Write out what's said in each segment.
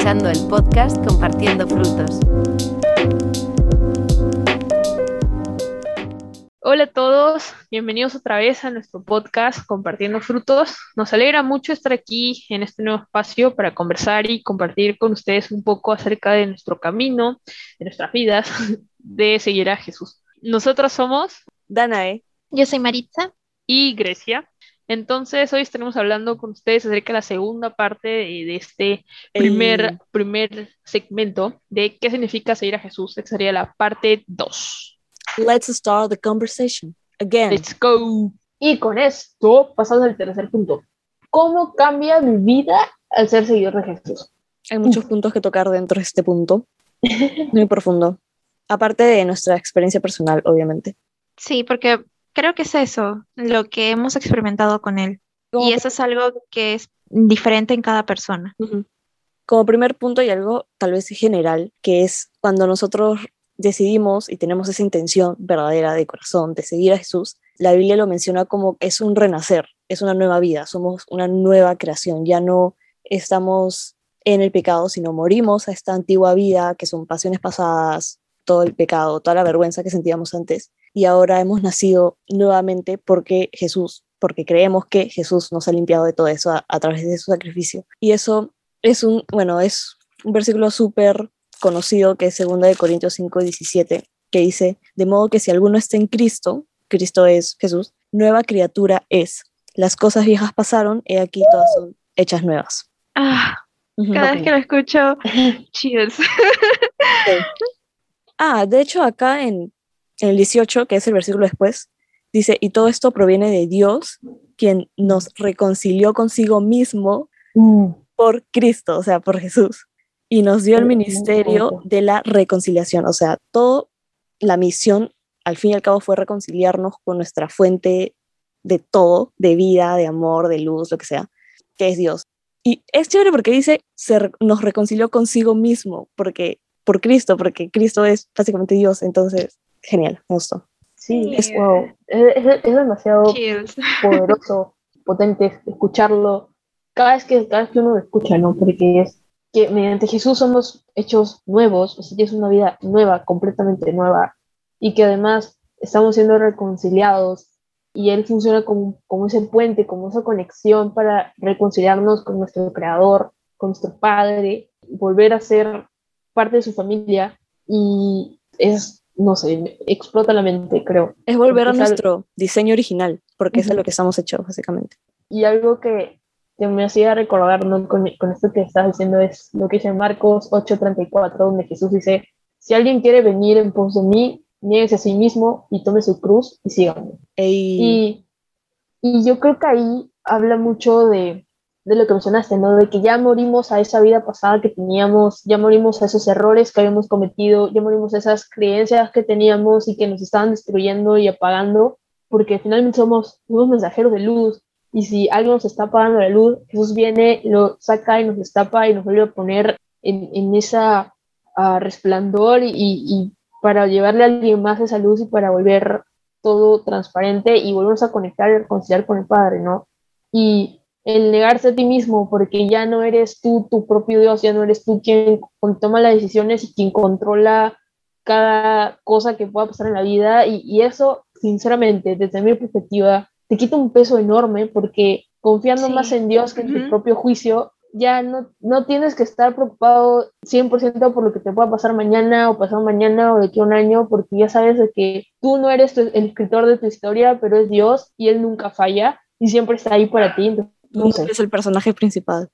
escuchando el podcast Compartiendo Frutos. Hola a todos, bienvenidos otra vez a nuestro podcast Compartiendo Frutos. Nos alegra mucho estar aquí en este nuevo espacio para conversar y compartir con ustedes un poco acerca de nuestro camino, de nuestras vidas, de seguir a Jesús. Nosotros somos Danae. Yo soy Maritza. Y Grecia. Entonces, hoy estaremos hablando con ustedes acerca de la segunda parte de, este primer, primer segmento de qué significa seguir a Jesús. Esta sería la parte 2. Let's start the conversation again. Let's go. Y con esto pasamos al tercer punto. ¿Cómo cambia mi vida al ser seguidor de Jesús? Hay muchos puntos que tocar dentro de este punto. Muy profundo. Aparte de nuestra experiencia personal, obviamente. Sí, porque creo que es eso, lo que hemos experimentado con él. y eso es algo que es diferente en cada persona. Como primer punto y algo tal vez general, que es cuando nosotros decidimos y tenemos esa intención verdadera de corazón de seguir a Jesús, la Biblia lo menciona como es un renacer, es una nueva vida, somos una nueva creación, ya no estamos en el pecado, sino morimos a esta antigua vida que son pasiones pasadas, todo el pecado, toda la vergüenza que sentíamos antes y ahora hemos nacido nuevamente porque Jesús, porque creemos que Jesús nos ha limpiado de todo eso a, través de su sacrificio. Y eso es un, bueno, es un versículo súper conocido que es 2 de Corintios 5, 17, que dice, de modo que si alguno está en Cristo, Cristo es Jesús, nueva criatura es. Las cosas viejas pasaron, he aquí todas son hechas nuevas. Ah, cada vez que lo escucho, cheers. Ah, de hecho acá en en el 18, que es el versículo después, dice, y todo esto proviene de Dios, quien nos reconcilió consigo mismo mm. por Cristo, o sea, por Jesús, y nos dio el ministerio de la reconciliación, o sea, toda la misión, al fin y al cabo, fue reconciliarnos con nuestra fuente de todo, de vida, de amor, de luz, lo que sea, que es Dios. Y es chévere porque dice, se, nos reconcilió consigo mismo, porque por Cristo, porque Cristo es básicamente Dios, entonces genial, me gustó. Sí, es, wow. es, demasiado poderoso, potente escucharlo cada vez, que, cada vez que uno lo escucha, ¿no? Porque es que mediante Jesús somos hechos nuevos, o sea, es una vida nueva, completamente nueva, y que además estamos siendo reconciliados y Él funciona como, como ese puente, como esa conexión para reconciliarnos con nuestro Creador, con nuestro Padre, volver a ser parte de su familia y es no sé, explota la mente, creo. Es volver a nuestro diseño original, porque eso es lo que estamos hechos, básicamente. Y algo que, me hacía recordar con, esto que estás diciendo es lo que dice Marcos 8:34, donde Jesús dice, si alguien quiere venir en pos de mí, nieguese a sí mismo y tome su cruz y síganme. Y, y yo creo que ahí habla mucho de, de lo que mencionaste, ¿no? De que ya morimos a esa vida pasada que teníamos, ya morimos a esos errores que habíamos cometido, ya morimos a esas creencias que teníamos y que nos estaban destruyendo y apagando, porque finalmente somos unos mensajeros de luz. Y si algo nos está apagando la luz, Jesús viene, lo saca y nos destapa y nos vuelve a poner en, en esa uh, resplandor y, y, para llevarle a alguien más esa luz y para volver todo transparente y volvemos a conectar y reconciliar con el Padre, ¿no? Y el negarse a ti mismo, porque ya no eres tú tu propio Dios, ya no eres tú quien toma las decisiones y quien controla cada cosa que pueda pasar en la vida. Y, eso, sinceramente, desde mi perspectiva, te quita un peso enorme porque confiando más en Dios que en tu propio juicio, ya no, no tienes que estar preocupado 100% por lo que te pueda pasar mañana o pasar mañana o de aquí a un año, porque ya sabes de que tú no eres el escritor de tu historia, pero es Dios y Él nunca falla y siempre está ahí para ti. Es el personaje principal.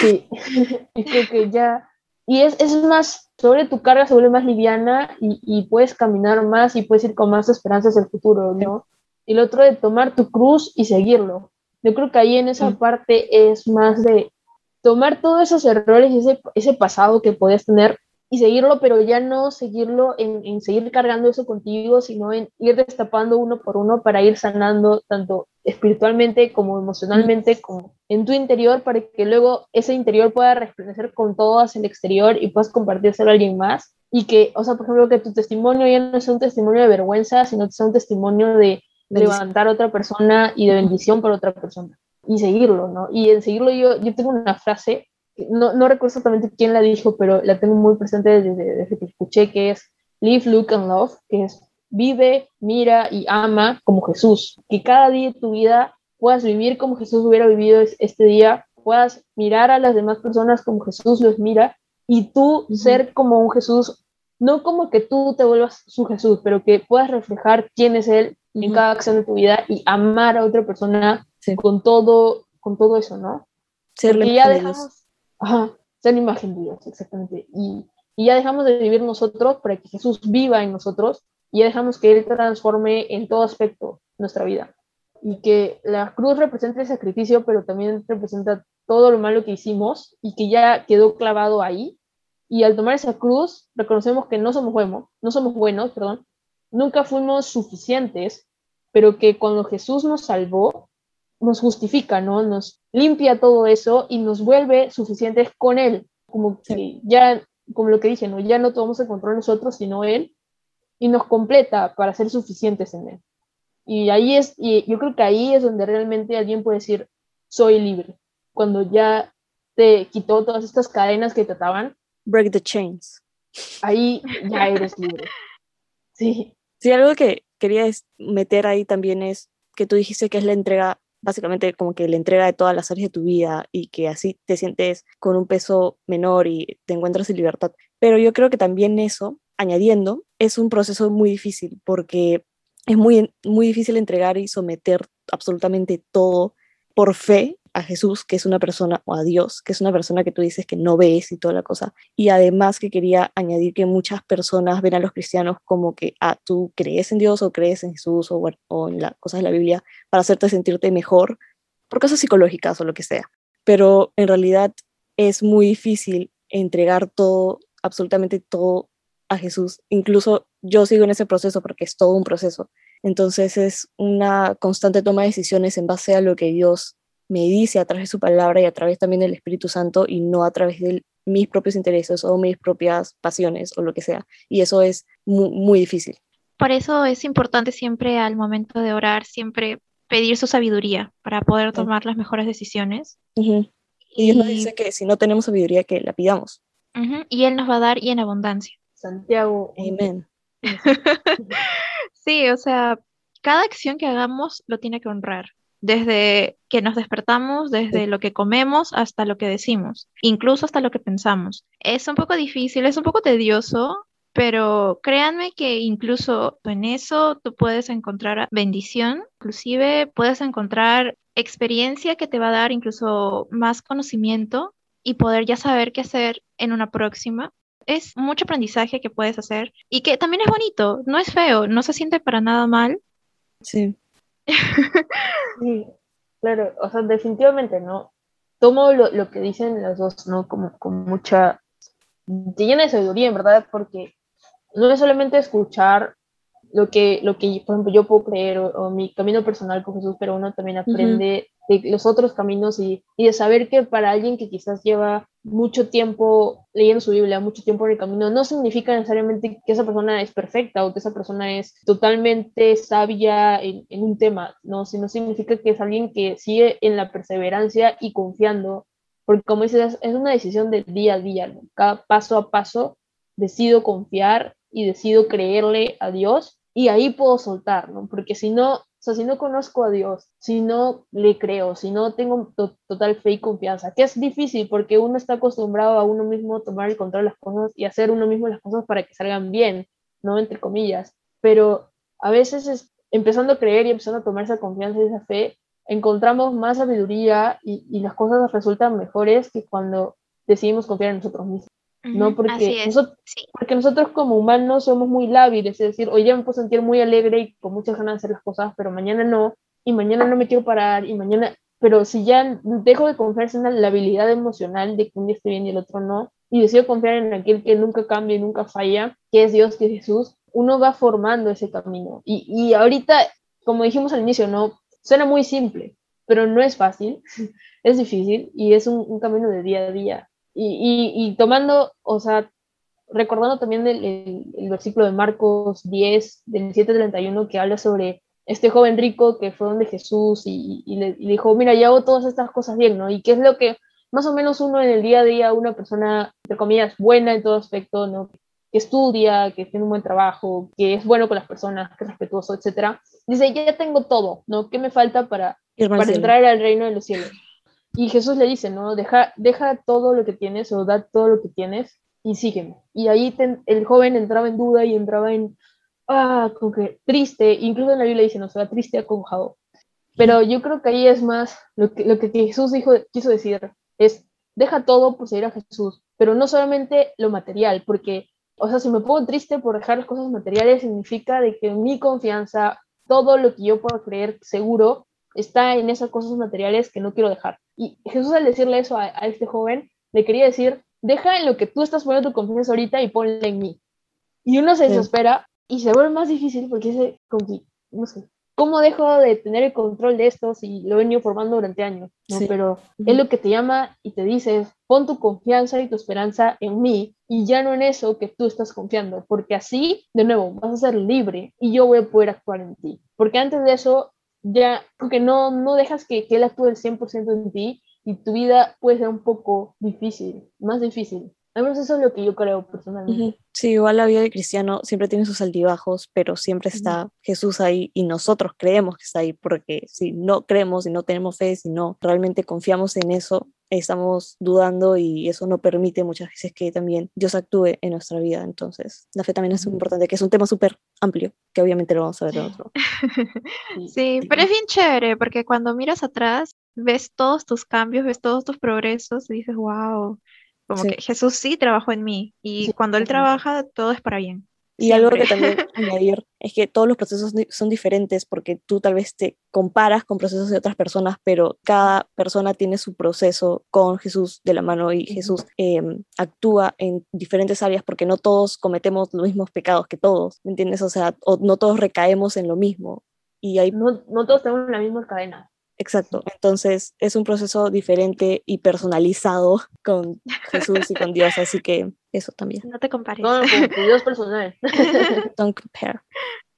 Sí, y creo que ya. Y es, es, más, sobre tu carga se vuelve más liviana y, y, puedes caminar más y puedes ir con más esperanzas el futuro, ¿no? Y lo otro de tomar tu cruz y seguirlo. Yo creo que ahí en esa parte es más de tomar todos esos errores y ese, ese pasado que podías tener y seguirlo, pero ya no seguirlo en, en, seguir cargando eso contigo, sino en ir destapando uno por uno para ir sanando tanto espiritualmente como emocionalmente, como en tu interior, para que luego ese interior pueda resplandecer con todo hacia el exterior y puedas compartírselo a alguien más. Y que, o sea, por ejemplo, que tu testimonio ya no sea un testimonio de vergüenza, sino que sea un testimonio de, levantar a otra persona y de bendición para otra persona. Y seguirlo, ¿no? Y en seguirlo yo, yo tengo una frase no, no recuerdo exactamente quién la dijo, pero la tengo muy presente desde, desde que escuché, que es Live, Look and Love, que es vive, mira y ama como Jesús. Que cada día de tu vida puedas vivir como Jesús hubiera vivido este día, puedas mirar a las demás personas como Jesús los mira y tú ser como un Jesús, no como que tú te vuelvas su Jesús, pero que puedas reflejar quién es Él en cada acción de tu vida y amar a otra persona con, todo, con todo eso, ¿no? Ser ya dejamos, ajá, ser imagen de Dios, exactamente. Y, y ya dejamos de vivir nosotros para que Jesús viva en nosotros y ya dejamos que Él transforme en todo aspecto nuestra vida. Y que la cruz representa el sacrificio, pero también representa todo lo malo que hicimos y que ya quedó clavado ahí. Y al tomar esa cruz, reconocemos que no somos buenos, no somos buenos, perdón, nunca fuimos suficientes, pero que cuando Jesús nos salvó, nos justifica, ¿no? Nos limpia todo eso y nos vuelve suficientes con Él. Como que ya, como lo que dije, ¿no? Ya no tomamos el control nosotros, sino Él, y nos completa para ser suficientes en Él. Y ahí es, y yo creo que ahí es donde realmente alguien puede decir, soy libre cuando ya te quitó todas estas cadenas que te ataban. Break the chains. Ahí ya eres libre. Sí. Sí, algo que quería meter ahí también es que tú dijiste que es la entrega, básicamente como que la entrega de todas las áreas de tu vida y que así te sientes con un peso menor y te encuentras en libertad. Pero yo creo que también eso, añadiendo, es un proceso muy difícil porque es muy, muy difícil entregar y someter absolutamente todo por fe a Jesús, que es una persona, o a Dios, que es una persona que tú dices que no ves y toda la cosa. Y además que quería añadir que muchas personas ven a los cristianos como que, ah, tú crees en Dios o crees en Jesús o, o en las cosas de la Biblia para hacerte sentirte mejor por cosas psicológicas o lo que sea. Pero en realidad es muy difícil entregar todo, absolutamente todo a Jesús. Incluso yo sigo en ese proceso porque es todo un proceso. Entonces es una constante toma de decisiones en base a lo que Dios me dice a través de su palabra y a través también del Espíritu Santo y no a través de mis propios intereses o mis propias pasiones o lo que sea. Y eso es muy, difícil. Por eso es importante siempre al momento de orar, siempre pedir su sabiduría para poder tomar las mejores decisiones. Y Dios nos dice que si no tenemos sabiduría, que la pidamos. Y Él nos va a dar y en abundancia. Santiago. Amén. sí, o sea, cada acción que hagamos lo tiene que honrar desde que nos despertamos, desde lo que comemos hasta lo que decimos, incluso hasta lo que pensamos. Es un poco difícil, es un poco tedioso, pero créanme que incluso en eso tú puedes encontrar bendición, inclusive puedes encontrar experiencia que te va a dar incluso más conocimiento y poder ya saber qué hacer en una próxima. Es mucho aprendizaje que puedes hacer y que también es bonito, no es feo, no se siente para nada mal. Sí. Sí, claro, o sea, definitivamente, ¿no? Tomo lo, lo que dicen las dos, ¿no? Como con mucha, te llena de sabiduría, en verdad, porque no es solamente escuchar lo que, lo que por ejemplo, yo puedo creer o, mi camino personal con Jesús, pero uno también aprende de los otros caminos y, y, de saber que para alguien que quizás lleva mucho tiempo leyendo su Biblia, mucho tiempo en el camino, no significa necesariamente que esa persona es perfecta o que esa persona es totalmente sabia en, en un tema, ¿no? Sino significa que es alguien que sigue en la perseverancia y confiando, porque como dices, es una decisión del día a día, ¿no? Cada paso a paso decido confiar y decido creerle a Dios y ahí puedo soltar, ¿no? Porque si no, o sea, si no conozco a Dios, si no le creo, si no tengo total fe y confianza, que es difícil porque uno está acostumbrado a uno mismo tomar el control de las cosas y hacer uno mismo las cosas para que salgan bien, ¿no? Entre comillas. Pero a veces es, empezando a creer y empezando a tomar esa confianza y esa fe, encontramos más sabiduría y, y las cosas resultan mejores que cuando decidimos confiar en nosotros mismos. ¿No? Porque, nosotros, porque nosotros como humanos somos muy lábiles, es decir, hoy ya me puedo sentir muy alegre y con muchas ganas de hacer las cosas, pero mañana no, y mañana no me quiero parar, y mañana, pero si ya dejo de confiar en la habilidad emocional de que un día esté bien y el otro no, y decido confiar en aquel que nunca cambia y nunca falla, que es Dios, que es Jesús, uno va formando ese camino. Y, y ahorita, como dijimos al inicio, no, suena muy simple, pero no es fácil, es difícil y es un, un camino de día a día y, y, tomando, o sea, recordando también el, el, versículo de Marcos 10, del 7-31, que habla sobre este joven rico que fue donde Jesús y, y, le, dijo, mira, ya hago todas estas cosas bien, ¿no? Y qué es lo que, más o menos uno en el día a día, una persona, entre comillas, buena en todo aspecto, ¿no? que estudia, que tiene un buen trabajo, que es bueno con las personas, que es respetuoso, etcétera, dice, ya tengo todo, ¿no? ¿Qué me falta para, para entrar al reino de los cielos? Y Jesús le dice, ¿no? Deja, deja todo lo que tienes o da todo lo que tienes y sígueme. Y ahí el joven entraba en duda y entraba en, ah, como que triste, incluso en la Biblia dice, no, se va triste, acongojado. Pero yo creo que ahí es más lo que, lo que Jesús dijo, quiso decir, es, deja todo por seguir a Jesús, pero no solamente lo material, porque, o sea, si me pongo triste por dejar las cosas materiales, significa de que mi confianza, todo lo que yo puedo creer seguro, está en esas cosas materiales que no quiero dejar. Y Jesús al decirle eso a, a este joven, le quería decir, deja en lo que tú estás poniendo tu confianza ahorita y ponle en mí. Y uno se desespera y se vuelve más difícil porque dice, no sé, ¿cómo dejo de tener el control de esto si lo he venido formando durante años? ¿no? Pero es lo que te llama y te dice, pon tu confianza y tu esperanza en mí y ya no en eso que tú estás confiando, porque así, de nuevo, vas a ser libre y yo voy a poder actuar en ti. Porque antes de eso, ya, porque no, no dejas que, que él actúe el 100% en ti y tu vida puede ser un poco difícil, más difícil. Al menos eso es lo que yo creo personalmente. Sí, igual la vida de cristiano siempre tiene sus altibajos, pero siempre está Jesús ahí y nosotros creemos que está ahí, porque si no creemos, si no tenemos fe, si no realmente confiamos en eso, estamos dudando y eso no permite muchas veces que también Dios actúe en nuestra vida. Entonces, la fe también es muy importante, que es un tema súper amplio, que obviamente lo vamos a ver en otro. Sí, pero es bien chévere, porque cuando miras atrás, ves todos tus cambios, ves todos tus progresos y dices, wow, como que Jesús sí trabajó en mí y cuando Él trabaja, todo es para bien. Y algo que también añadir es que todos los procesos son diferentes porque tú tal vez te comparas con procesos de otras personas, pero cada persona tiene su proceso con Jesús de la mano y Jesús em, actúa en diferentes áreas porque no todos cometemos los mismos pecados que todos, ¿me entiendes? O sea, no todos recaemos en lo mismo. Y hay... no, no todos tenemos la misma cadena. Exacto. Entonces es un proceso diferente y personalizado con Jesús y con Dios, así que eso también. No te compares. No, con Dios personal. Don't compare.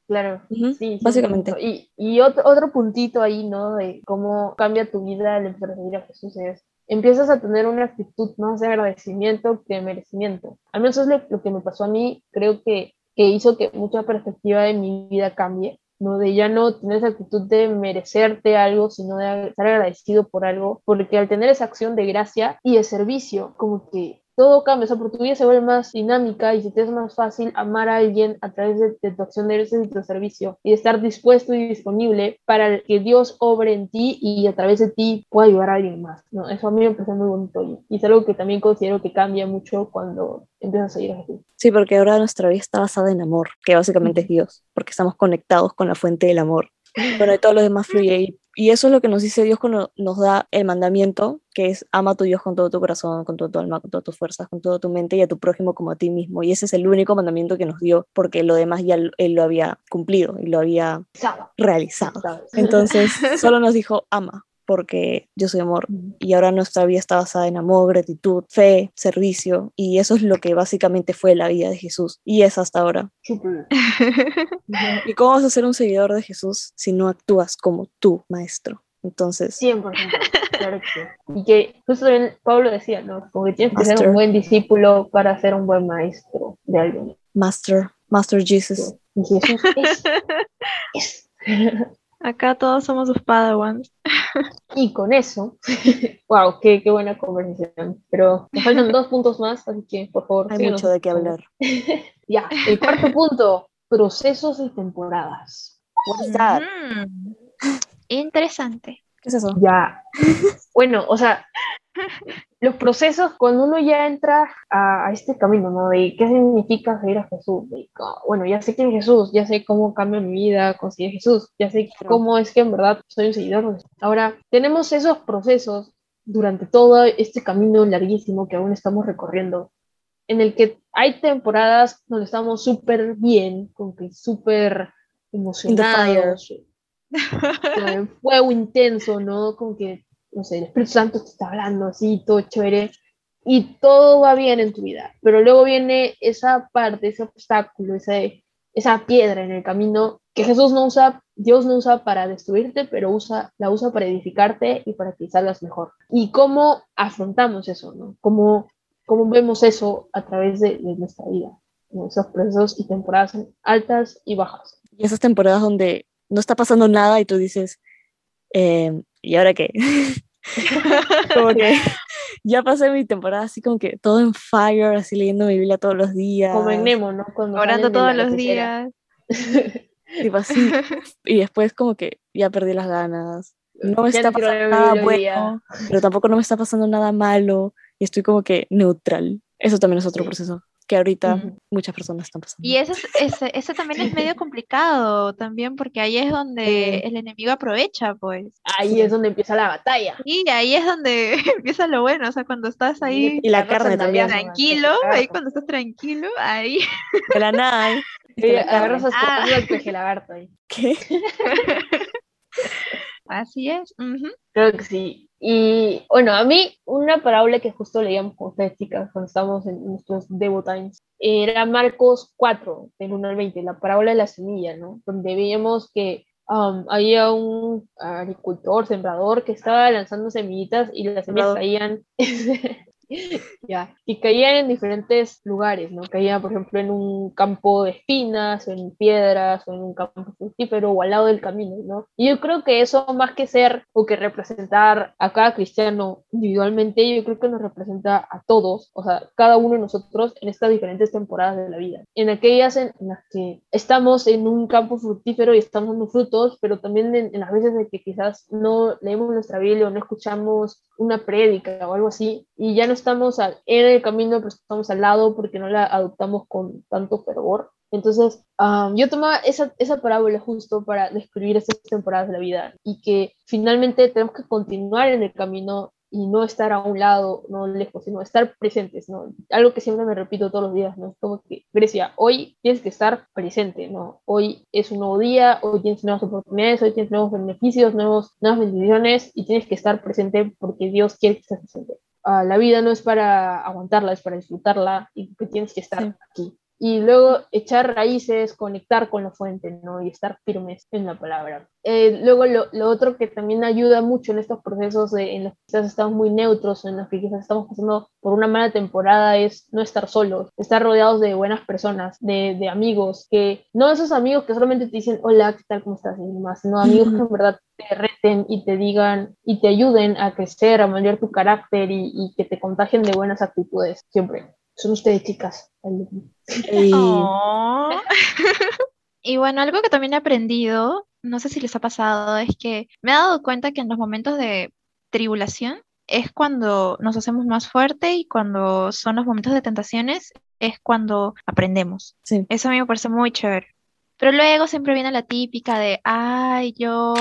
Claro, sí, básicamente. Y, y otro, otro puntito ahí, ¿no? De cómo cambia tu vida al empezar a seguir a Jesús es, empiezas a tener una actitud más de agradecimiento que de merecimiento. Al menos eso es lo, lo que me pasó a mí, creo que, que hizo que mucha perspectiva de mi vida cambie ¿no? De ya no tener esa actitud de merecerte algo, sino de estar agradecido por algo, porque al tener esa acción de gracia y de servicio, como que todo cambia, o sea, por tu vida se vuelve más dinámica y se te es más fácil amar a alguien a través de, tu acción de ese tu servicio y de estar dispuesto y disponible para que Dios obre en ti y a través de ti pueda ayudar a alguien más, ¿no? Eso a mí me parece muy bonito y, es algo que también considero que cambia mucho cuando empiezas a seguir a Jesús. Sí, porque ahora nuestra vida está basada en amor, que básicamente es Dios, porque estamos conectados con la fuente del amor. Bueno, y todo lo demás fluye y y eso es lo que nos dice Dios cuando nos da el mandamiento, que es ama a tu Dios con todo tu corazón, con todo tu alma, con todas tus fuerzas, con toda tu mente y a tu prójimo como a ti mismo. Y ese es el único mandamiento que nos dio, porque lo demás ya Él lo había cumplido y lo había realizado. Entonces, solo nos dijo ama porque yo soy amor y ahora nuestra vida está basada en amor, gratitud, fe, servicio y eso es lo que básicamente fue la vida de Jesús y es hasta ahora. ¿Y cómo vas a ser un seguidor de Jesús si no actúas como tú, maestro? Entonces... 100%, claro que sí. Y que justo también Pablo decía, ¿no? Como que tienes que ser un buen discípulo para ser un buen maestro de alguien. Master, Master Jesus. Y Jesús es. Acá todos somos sus padawans. Y con eso, wow, qué, qué, buena conversación. Pero me faltan dos puntos más, así que por favor. Hay mucho de qué hablar. ya, el cuarto punto, procesos y temporadas. What's that? Interesante. ¿Qué es eso? Ya. Bueno, o sea, los procesos, cuando uno ya entra a, este camino, ¿no? De qué significa seguir a Jesús. bueno, ya sé quién es Jesús, ya sé cómo cambia mi vida con seguir a Jesús, ya sé cómo es que en verdad soy un seguidor. Ahora, tenemos esos procesos durante todo este camino larguísimo que aún estamos recorriendo, en el que hay temporadas donde estamos súper bien, con que súper emocionados, fuego intenso, ¿no? Con que no sé, el Espíritu Santo te está hablando así, todo chévere, y todo va bien en tu vida, pero luego viene esa parte, ese obstáculo, ese, esa piedra en el camino que Jesús no usa, Dios no usa para destruirte, pero usa, la usa para edificarte y para que salgas mejor. ¿Y cómo afrontamos eso? ¿no? ¿Cómo, cómo vemos eso a través de, de nuestra vida? En esos procesos y temporadas altas y bajas. Y esas temporadas donde no está pasando nada y tú dices, eh, ¿y ahora qué? como que ya pasé mi temporada así como que todo en fire, así leyendo mi Biblia todos los días. Como en Nemo, ¿no? Cuando Orando todos los días. Tipo así. Y después como que ya perdí las ganas. No me Ya está pasando nada bueno, pero tampoco no me está pasando nada malo y estoy como que neutral. Eso también es otro Sí. proceso que ahorita muchas personas están pasando. Y ese, es- ese, ese también es medio complicado también porque ahí es donde el enemigo aprovecha, pues. Ahí es donde empieza la batalla. Y ahí es donde empieza lo bueno, o sea, cuando estás ahí Y la carne también. tranquilo, ahí cuando estás tranquilo, ahí. De la nada. ¿eh? Sí, agarras Ah. el peje lagarto ahí. ¿Qué? Así es. ujú. Creo que sí. Y bueno, a mí una parábola que justo leíamos con ustedes, chicas, cuando estábamos en nuestros Devo Times, era Marcos 4, del 1 al 20, la parábola de la semilla, ¿no? Donde veíamos que um, había un agricultor, sembrador, que estaba lanzando semillitas y las semillas caían. Ya, y caían en diferentes lugares, ¿no? Caían, por ejemplo, en un campo de espinas, o en piedras, o en un campo fructífero, o al lado del camino, ¿no? Y yo creo que eso, más que ser o que representar a cada cristiano individualmente, yo creo que nos representa a todos, o sea, cada uno de nosotros en estas diferentes temporadas de la vida. En aquellas en, en las que estamos en un campo fructífero y estamos dando frutos, pero también en, en las veces en que quizás no leemos nuestra Biblia o no escuchamos una prédica o algo así, y ya no estamos al- en el camino, pero estamos al lado porque no la adoptamos con tanto fervor. Entonces, ah, yo tomaba esa, esa parábola justo para describir estas temporadas de la vida y que finalmente tenemos que continuar en el camino y no estar a un lado, no lejos, sino estar presentes, ¿no? Algo que siempre me repito todos los días, ¿no? Es como que, Grecia, hoy tienes que estar presente, ¿no? Hoy es un nuevo día, hoy tienes nuevas oportunidades, hoy tienes nuevos beneficios, nuevos, nuevas bendiciones y tienes que estar presente porque Dios quiere que estés presente. Ah, la vida no es para aguantarla, es para disfrutarla y que tienes que estar Sí. aquí. Y luego echar raíces, conectar con la fuente, ¿no? Y estar firmes en la palabra. Eh, luego lo, lo otro que también ayuda mucho en estos procesos de- en los que quizás estamos muy neutros, en los que quizás estamos pasando por una mala temporada, es no estar solos, estar rodeados de buenas personas, de, de amigos, que no esos amigos que solamente te dicen, hola, ¿qué tal? ¿Cómo estás? Y demás, sino amigos que en verdad te reten y te digan y te ayuden a crecer, a moldear tu carácter y, y que te contagien de buenas actitudes, siempre. Son ustedes, chicas. Y Oh. Y bueno, algo que también he aprendido, no sé si les ha pasado, es que me he dado cuenta que en los momentos de tribulación es cuando nos hacemos más fuerte y cuando son los momentos de tentaciones es cuando aprendemos. Sí. Eso a mí me parece muy chévere. Pero luego siempre viene la típica de, ay, yo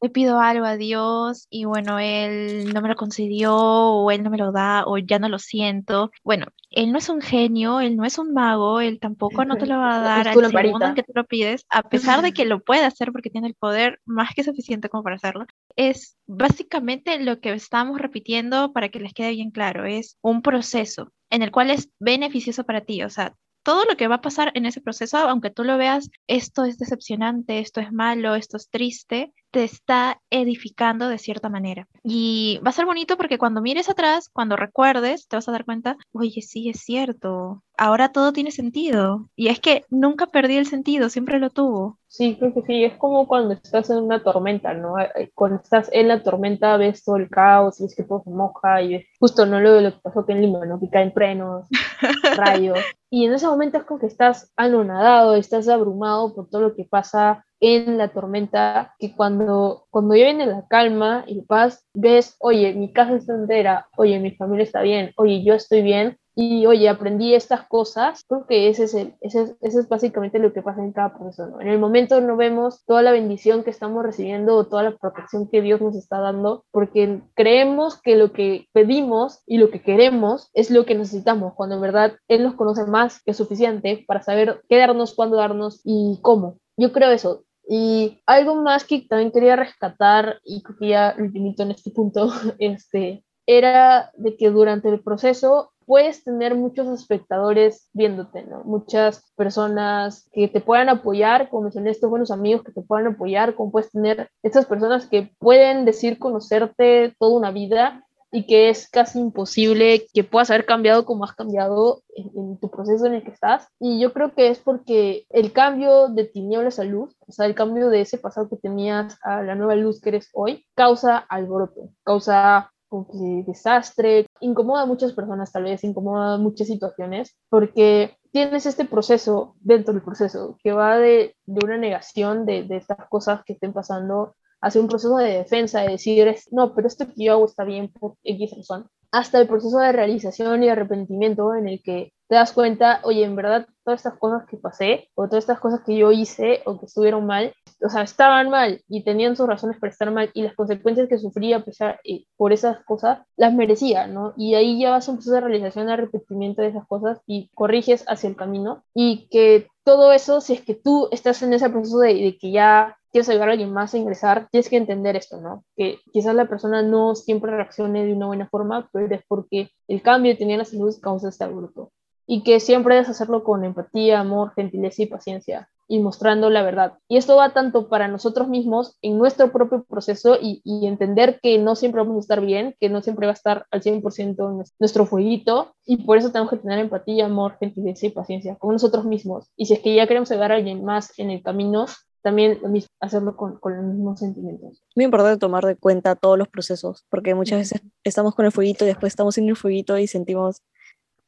le pido algo a Dios y bueno, Él no me lo concedió o Él no me lo da o ya no lo siento. Bueno, Él no es un genio, Él no es un mago, Él tampoco no te lo va a dar al segundo en que tú lo pides, a pesar de que lo puede hacer porque tiene el poder más que suficiente como para hacerlo. Es básicamente lo que estamos repitiendo para que les quede bien claro, es un proceso en el cual es beneficioso para ti, o sea, todo lo que va a pasar en ese proceso, aunque tú lo veas, esto es decepcionante, esto es malo, esto es triste, te está edificando de cierta manera. Y va a ser bonito porque cuando mires atrás, cuando recuerdes, te vas a dar cuenta, oye, sí, es cierto, ahora todo tiene sentido. Y es que nunca perdí el sentido, siempre lo tuvo. Sí, creo que sí. Es como cuando estás en una tormenta, ¿no? Eh, Cuando estás en la tormenta ves todo el caos, ves que todo se moja y ves justo, ¿no? Lo, lo que pasó aquí en Lima, ¿no? Que caen truenos, rayos. Y en ese momento es como que estás anonadado, estás abrumado por todo lo que pasa en la tormenta, que cuando, cuando ya viene la calma y paz, ves, oye, mi casa está entera, oye, mi familia está bien, oye, yo estoy bien, y oye, aprendí estas cosas, creo que ese es, el, ese es, ese es básicamente lo que pasa en cada proceso. ¿no? En el momento no vemos toda la bendición que estamos recibiendo o toda la protección que Dios nos está dando, porque creemos que lo que pedimos y lo que queremos es lo que necesitamos, cuando en verdad Él nos conoce más que suficiente para saber qué darnos, cuándo darnos y cómo. Yo creo eso. Y algo más que también quería rescatar, y que ya lo limito en este punto, este, era de que durante el proceso puedes tener muchos espectadores viéndote. Muchas personas que te puedan apoyar, como mencioné, estos buenos amigos que te puedan apoyar, como puedes tener estas personas que pueden decir conocerte toda una vida y que es casi imposible que puedas haber cambiado como has cambiado en, tu proceso en el que estás. Y yo creo que es porque el cambio de tinieblas a luz, o sea, el cambio de ese pasado que tenías a la nueva luz que eres hoy, causa alboroto, causa desastre, incomoda a muchas personas tal vez, incomoda a muchas situaciones, porque tienes este proceso dentro del proceso que va de, de una negación de, de estas cosas que estén pasando hacia un proceso de defensa, de decir, no, pero esto que yo hago está bien por X razón, hasta el proceso de realización y arrepentimiento en el que te das cuenta, oye, en verdad, todas estas cosas que pasé, o todas estas cosas que yo hice, o que estuvieron mal, o sea, estaban mal y tenían sus razones para estar mal, y las consecuencias que sufría pesar, eh, por esas cosas, las merecía, ¿no? Y ahí ya vas a un proceso de realización y arrepentimiento de esas cosas y corriges hacia el camino, y que todo eso, si es que tú estás en ese proceso de, de que ya quieres ayudar a alguien más a ingresar, tienes que entender esto, ¿no? Que quizás la persona no siempre reaccione de una buena forma, pero es porque el cambio de tener la salud causa este alboroto. Y que siempre debes hacerlo con empatía, amor, gentileza y paciencia y mostrando la verdad. Y esto va tanto para nosotros mismos en nuestro propio proceso y, entender que no siempre vamos a estar bien, que no siempre va a estar al 100% nuestro fueguito y por eso tenemos que tener empatía, amor, gentileza y paciencia con nosotros mismos. Y si es que ya queremos ayudar a alguien más en el camino, también hacerlo con, con, los mismos sentimientos. Muy importante tomar de cuenta todos los procesos, porque muchas veces estamos con el fueguito y después estamos sin el fueguito y sentimos,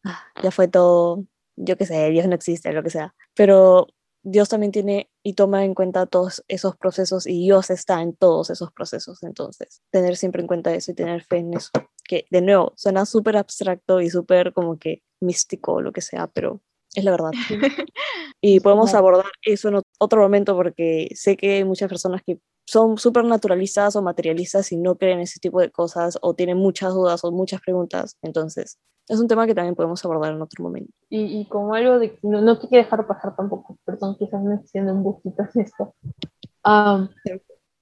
ah, ya fue todo, yo qué sé, Dios no existe, lo que sea. Pero Dios también tiene y toma en cuenta todos esos procesos y Dios está en todos esos procesos. Entonces, tener siempre en cuenta eso y tener fe en eso. Que de nuevo, suena súper abstracto y súper como que místico o lo que sea, pero es la verdad. y podemos abordar eso en otro momento porque sé que hay muchas personas que son súper naturalistas o materialistas y no creen ese tipo de cosas o tienen muchas dudas o muchas preguntas. Entonces, es un tema que también podemos abordar en otro momento. Y, y como algo de no, no te quiero dejar pasar tampoco, perdón, quizás me estoy un poquito en esto. Um,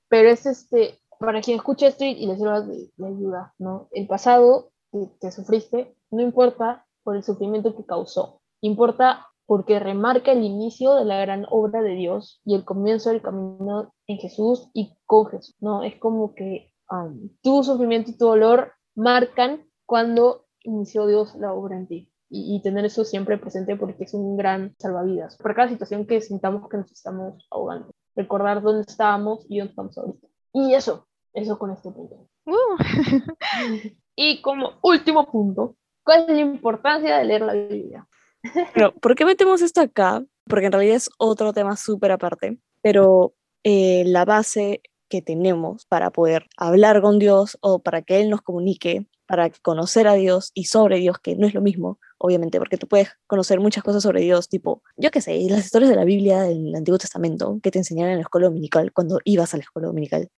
pero es este, para quien escuche esto y le sirva de, de, ayuda, ¿no? El pasado que, que sufriste no importa por el sufrimiento que causó, importa porque remarca el inicio de la gran obra de Dios y el comienzo del camino en Jesús y con Jesús, ¿no? Es como que um, tu sufrimiento y tu dolor marcan cuando inició Dios la obra en ti. Y, y, tener eso siempre presente porque es un gran salvavidas. Por cada situación que sintamos que nos estamos ahogando. Recordar dónde estábamos y dónde estamos ahorita. Y eso, eso con este punto. Uh. y como último punto, ¿cuál es la importancia de leer la Biblia? Pero, ¿por qué metemos esto acá? Porque en realidad es otro tema súper aparte, pero eh, la base que tenemos para poder hablar con Dios o para que Él nos comunique, para conocer a Dios y sobre Dios, que no es lo mismo, obviamente, porque tú puedes conocer muchas cosas sobre Dios, tipo, yo qué sé, las historias de la Biblia del Antiguo Testamento que te enseñaban en la escuela dominical cuando ibas a la escuela dominical,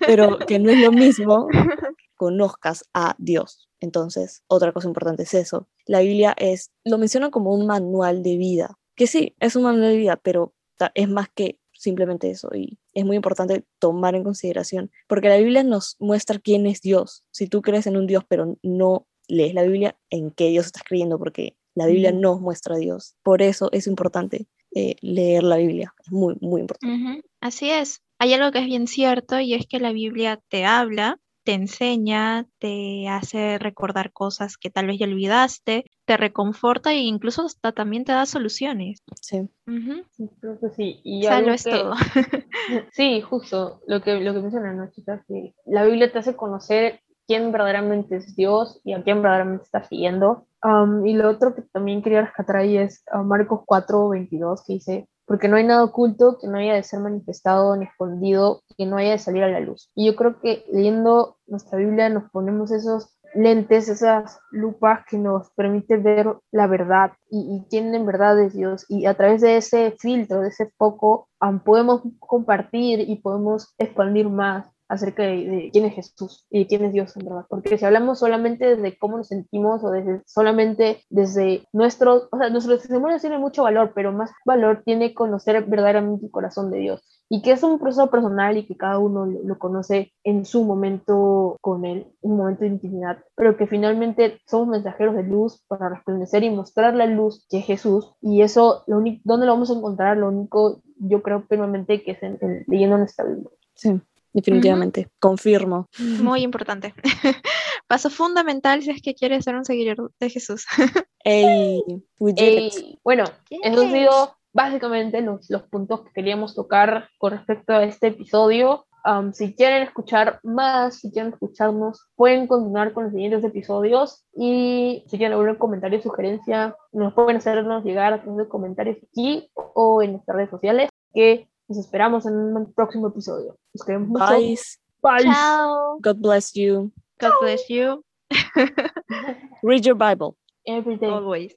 pero que no es lo mismo conozcas a Dios. Entonces, otra cosa importante es eso. La Biblia es, lo menciona como un manual de vida, que sí, es un manual de vida, pero es más que simplemente eso y es muy importante tomar en consideración, porque la Biblia nos muestra quién es Dios. Si tú crees en un Dios pero no lees la Biblia, ¿en qué Dios estás creyendo? Porque la Biblia nos muestra a Dios. Por eso es importante eh, leer la Biblia, es muy, muy importante. Así es. Hay algo que es bien cierto y es que la Biblia te habla te enseña, te hace recordar cosas que tal vez ya olvidaste, te reconforta e incluso hasta también te da soluciones. Sí. Creo que sí. Y Salvo es todo. sí, justo lo que, lo que mencionan, ¿no, chicas? Que la Biblia te hace conocer quién verdaderamente es Dios y a quién verdaderamente está siguiendo. Um, y lo otro que también quería rescatar ahí es uh, Marcos 4, 22, que dice, porque no hay nada oculto que no haya de ser manifestado ni escondido, que no haya de salir a la luz. Y yo creo que leyendo nuestra Biblia nos ponemos esos lentes, esas lupas que nos permiten ver la verdad y, y quién en verdad es Dios. Y a través de ese filtro, de ese foco, podemos compartir y podemos expandir más acerca de, de, quién es Jesús y quién es Dios en verdad. Porque si hablamos solamente desde cómo nos sentimos o desde, solamente desde nuestro, o sea, nuestro testimonio tiene mucho valor, pero más valor tiene conocer verdaderamente el corazón de Dios y que es un proceso personal y que cada uno lo, lo, conoce en su momento con él, un momento de intimidad, pero que finalmente somos mensajeros de luz para resplandecer y mostrar la luz que es Jesús y eso, lo único, ¿dónde lo vamos a encontrar? Lo único, yo creo firmemente que es en, en, leyendo nuestra Biblia. Sí. Definitivamente, uh -huh. confirmo. Muy importante. Paso fundamental si es que quieres ser un seguidor de Jesús. Ey, Ey, bueno, yes. eso ha sido básicamente los, los, puntos que queríamos tocar con respecto a este episodio. Um, si quieren escuchar más, si quieren escucharnos, pueden continuar con los siguientes episodios y si quieren algún comentario o sugerencia, nos pueden hacernos llegar a través de comentarios aquí o en nuestras redes sociales que nos esperamos en un próximo episodio. Nos queremos mucho. Bye. Bye. God bless you. God bless you. Read your Bible. Every day. Always.